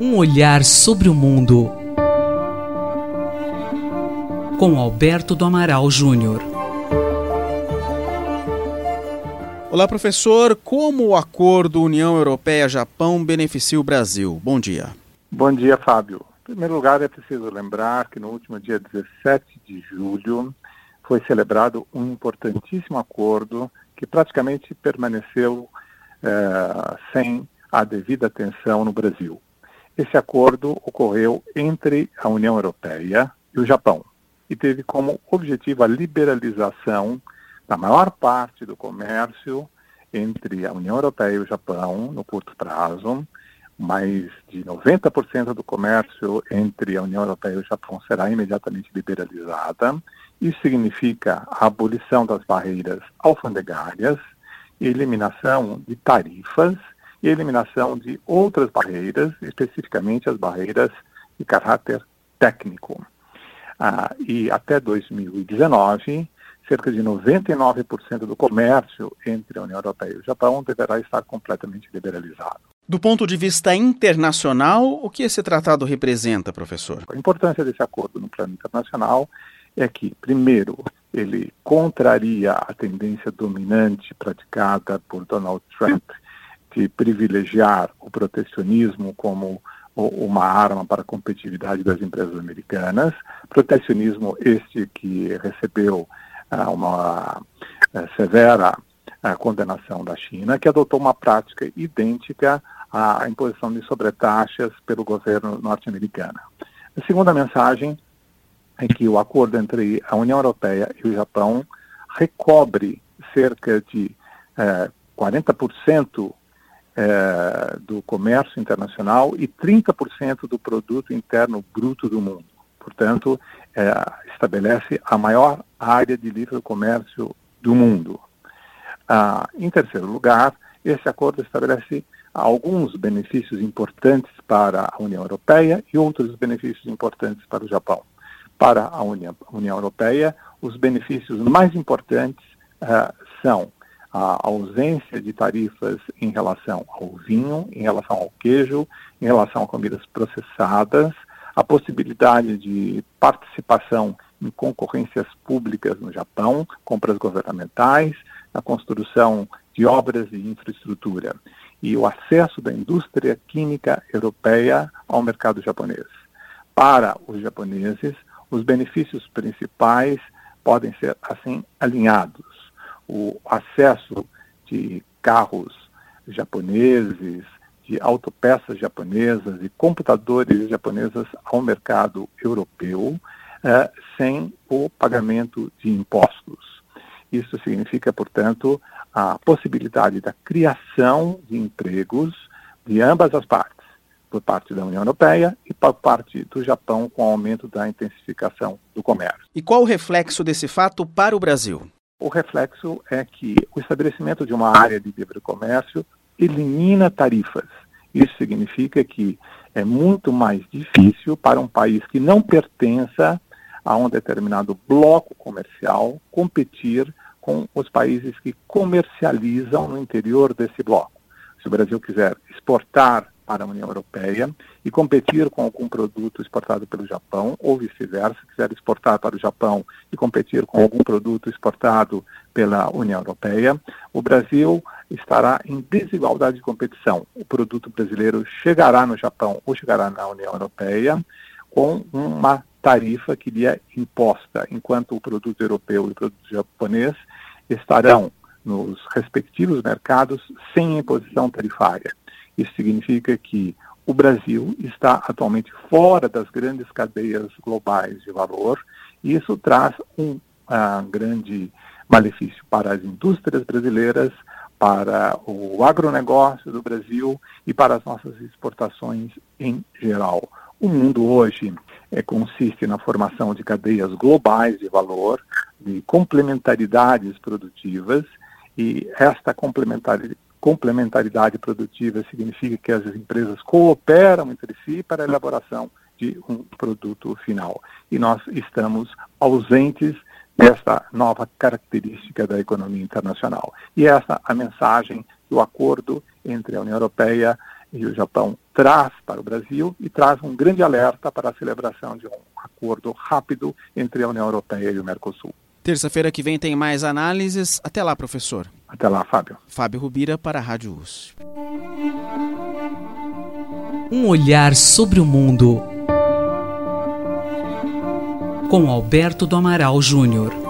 Um olhar sobre o mundo com Alberto do Amaral Júnior. Olá, professor. Como o acordo União Europeia-Japão beneficia o Brasil? Bom dia. Bom dia, Fábio. Em primeiro lugar, é preciso lembrar que no último dia 17 de julho foi celebrado um importantíssimo acordo que praticamente permaneceu eh, sem a devida atenção no Brasil. Esse acordo ocorreu entre a União Europeia e o Japão e teve como objetivo a liberalização da maior parte do comércio entre a União Europeia e o Japão no curto prazo. Mais de 90% do comércio entre a União Europeia e o Japão será imediatamente liberalizada. Isso significa a abolição das barreiras alfandegárias, eliminação de tarifas e eliminação de outras barreiras, especificamente as barreiras de caráter técnico. Ah, e até 2019, cerca de 99% do comércio entre a União Europeia e o Japão deverá estar completamente liberalizado. Do ponto de vista internacional, o que esse tratado representa, professor? A importância desse acordo no plano internacional é que, primeiro, ele contraria a tendência dominante praticada por Donald Trump de privilegiar o protecionismo como uma arma para a competitividade das empresas americanas. Protecionismo este que recebeu uh, uma uh, severa uh, condenação da China, que adotou uma prática idêntica à imposição de sobretaxas pelo governo norte-americano. A segunda mensagem é que o acordo entre a União Europeia e o Japão recobre cerca de 40% é, do comércio internacional e 30% do produto interno bruto do mundo. Portanto, é, estabelece a maior área de livre comércio do mundo. Ah, em terceiro lugar, esse acordo estabelece alguns benefícios importantes para a União Europeia e outros benefícios importantes para o Japão. Para a União, União Europeia, os benefícios mais importantes ah, são a ausência de tarifas em relação ao vinho, em relação ao queijo, em relação a comidas processadas, a possibilidade de participação em concorrências públicas no Japão, compras governamentais, a construção de obras de infraestrutura e o acesso da indústria química europeia ao mercado japonês. Para os japoneses, os benefícios principais podem ser assim alinhados o acesso de carros japoneses, de autopeças japonesas e computadores japonesas ao mercado europeu eh, sem o pagamento de impostos. Isso significa, portanto, a possibilidade da criação de empregos de ambas as partes, por parte da União Europeia e por parte do Japão, com o aumento da intensificação do comércio. E qual o reflexo desse fato para o Brasil? O reflexo é que o estabelecimento de uma área de livre comércio elimina tarifas. Isso significa que é muito mais difícil para um país que não pertença a um determinado bloco comercial competir com os países que comercializam no interior desse bloco. Se o Brasil quiser exportar para a União Europeia e competir com algum produto exportado pelo Japão, ou vice-versa, quiser exportar para o Japão e competir com algum produto exportado pela União Europeia, o Brasil estará em desigualdade de competição. O produto brasileiro chegará no Japão ou chegará na União Europeia com uma tarifa que lhe é imposta, enquanto o produto europeu e o produto japonês estarão nos respectivos mercados sem imposição tarifária. Isso significa que o Brasil está atualmente fora das grandes cadeias globais de valor e isso traz um uh, grande malefício para as indústrias brasileiras, para o agronegócio do Brasil e para as nossas exportações em geral. O mundo hoje é, consiste na formação de cadeias globais de valor, de complementaridades produtivas, e esta complementaridade complementaridade produtiva significa que as empresas cooperam entre si para a elaboração de um produto final. E nós estamos ausentes desta nova característica da economia internacional. E essa é a mensagem que o acordo entre a União Europeia e o Japão traz para o Brasil e traz um grande alerta para a celebração de um acordo rápido entre a União Europeia e o Mercosul. Terça-feira que vem tem mais análises. Até lá, professor. Até lá, Fábio. Fábio Rubira para a Rádio USP. Um olhar sobre o mundo com Alberto do Amaral Júnior.